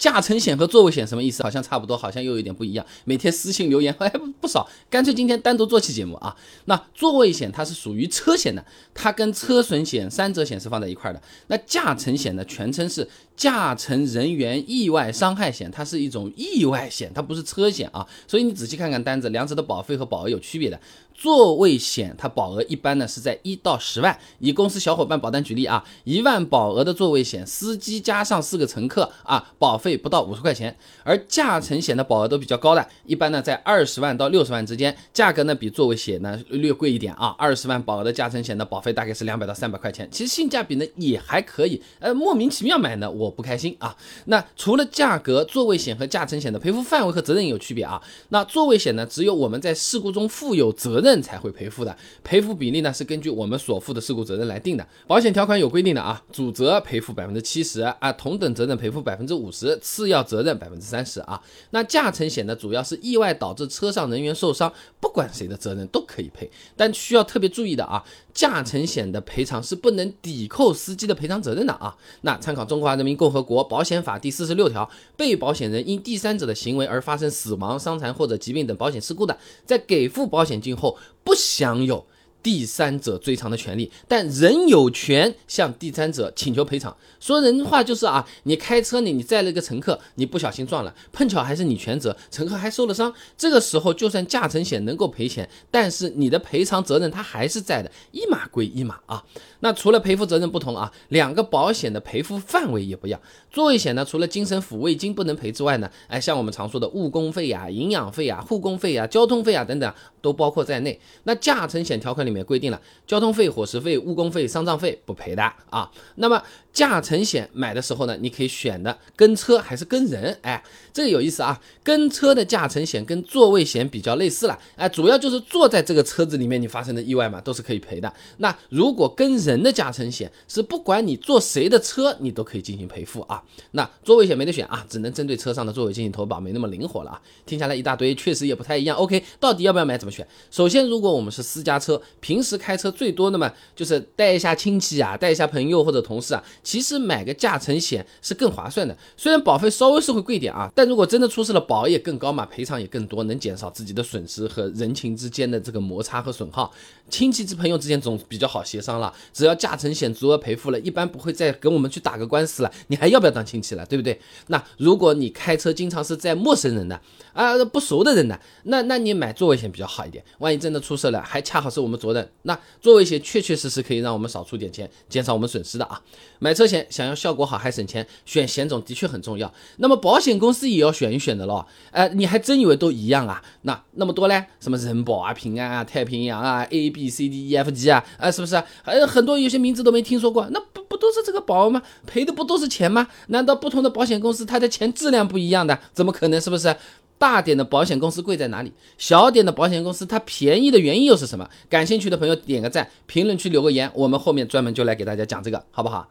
驾乘险和座位险什么意思？好像差不多，好像又有点不一样。每天私信留言 还不少，干脆今天单独做期节目啊。那座位险它是属于车险的，它跟车损险、三者险是放在一块的。那驾乘险呢，全称是驾乘人员意外伤害险，它是一种意外险，它不是车险啊。所以你仔细看看单子，两者的保费和保额有区别的。座位险它保额一般呢是在一到十万，以公司小伙伴保单举例啊，一万保额的座位险，司机加上四个乘客啊，保费费不到五十块钱。而驾乘险的保额都比较高的，一般呢在二十万到六十万之间，价格呢比座位险呢略贵一点啊。二十万保额的驾乘险的保费大概是两百到三百块钱，其实性价比呢也还可以。呃，莫名其妙买呢我不开心啊。那除了价格，座位险和驾乘险的赔付范围和责任有区别啊。那座位险呢，只有我们在事故中负有责任。才会赔付的，赔付比例呢是根据我们所负的事故责任来定的。保险条款有规定的啊，主责赔付百分之七十啊，同等责任赔付百分之五十，次要责任百分之三十啊。那驾乘险呢，主要是意外导致车上人员受伤，不管谁的责任都可以赔，但需要特别注意的啊，驾乘险的赔偿是不能抵扣司机的赔偿责任的啊。那参考《中华人民共和国保险法》第四十六条，被保险人因第三者的行为而发生死亡、伤残或者疾病等保险事故的，在给付保险金后。不享有第三者追偿的权利，但仍有权向第三者请求赔偿。说人话就是啊，你开车呢，你载了一个乘客，你不小心撞了，碰巧还是你全责，乘客还受了伤。这个时候，就算驾乘险能够赔钱，但是你的赔偿责任它还是在的，一码归一码啊。那除了赔付责任不同啊，两个保险的赔付范围也不一样。座位险呢，除了精神抚慰金不能赔之外呢，哎，像我们常说的误工费呀、营养费呀、护工费呀、交通费啊等等，都包括在内。那驾乘险条款里里面规定了，交通费、伙食费、误工费、丧葬费不赔的啊。那么驾乘险买的时候呢，你可以选的跟车还是跟人？哎，这个有意思啊。跟车的驾乘险跟座位险比较类似了，哎，主要就是坐在这个车子里面你发生的意外嘛，都是可以赔的。那如果跟人的驾乘险是不管你坐谁的车，你都可以进行赔付啊。那座位险没得选啊，只能针对车上的座位进行投保，没那么灵活了啊。听下来一大堆，确实也不太一样。OK，到底要不要买？怎么选？首先，如果我们是私家车，平时开车最多的嘛，就是带一下亲戚啊，带一下朋友或者同事啊。其实买个驾乘险是更划算的，虽然保费稍微是会贵点啊，但如果真的出事了，保额也更高嘛，赔偿也更多，能减少自己的损失和人情之间的这个摩擦和损耗。亲戚之朋友之间总比较好协商了，只要驾乘险足额赔付了，一般不会再跟我们去打个官司了。你还要不要当亲戚了，对不对？那如果你开车经常是在陌生人的啊不熟的人的，那那你买座位险比较好一点。万一真的出事了，还恰好是我们责任，那座位险确确实实可以让我们少出点钱，减少我们损失的啊。买车险想要效果好还省钱，选险种的确很重要。那么保险公司也要选一选的咯。哎，你还真以为都一样啊？那那么多嘞，什么人保啊、平安啊、太平洋啊、A B C D E F G 啊，啊是不是？还有很多有些名字都没听说过，那不不都是这个保吗？赔的不都是钱吗？难道不同的保险公司它的钱质量不一样的？怎么可能？是不是？大点的保险公司贵在哪里？小点的保险公司它便宜的原因又是什么？感兴趣的朋友点个赞，评论区留个言，我们后面专门就来给大家讲这个，好不好？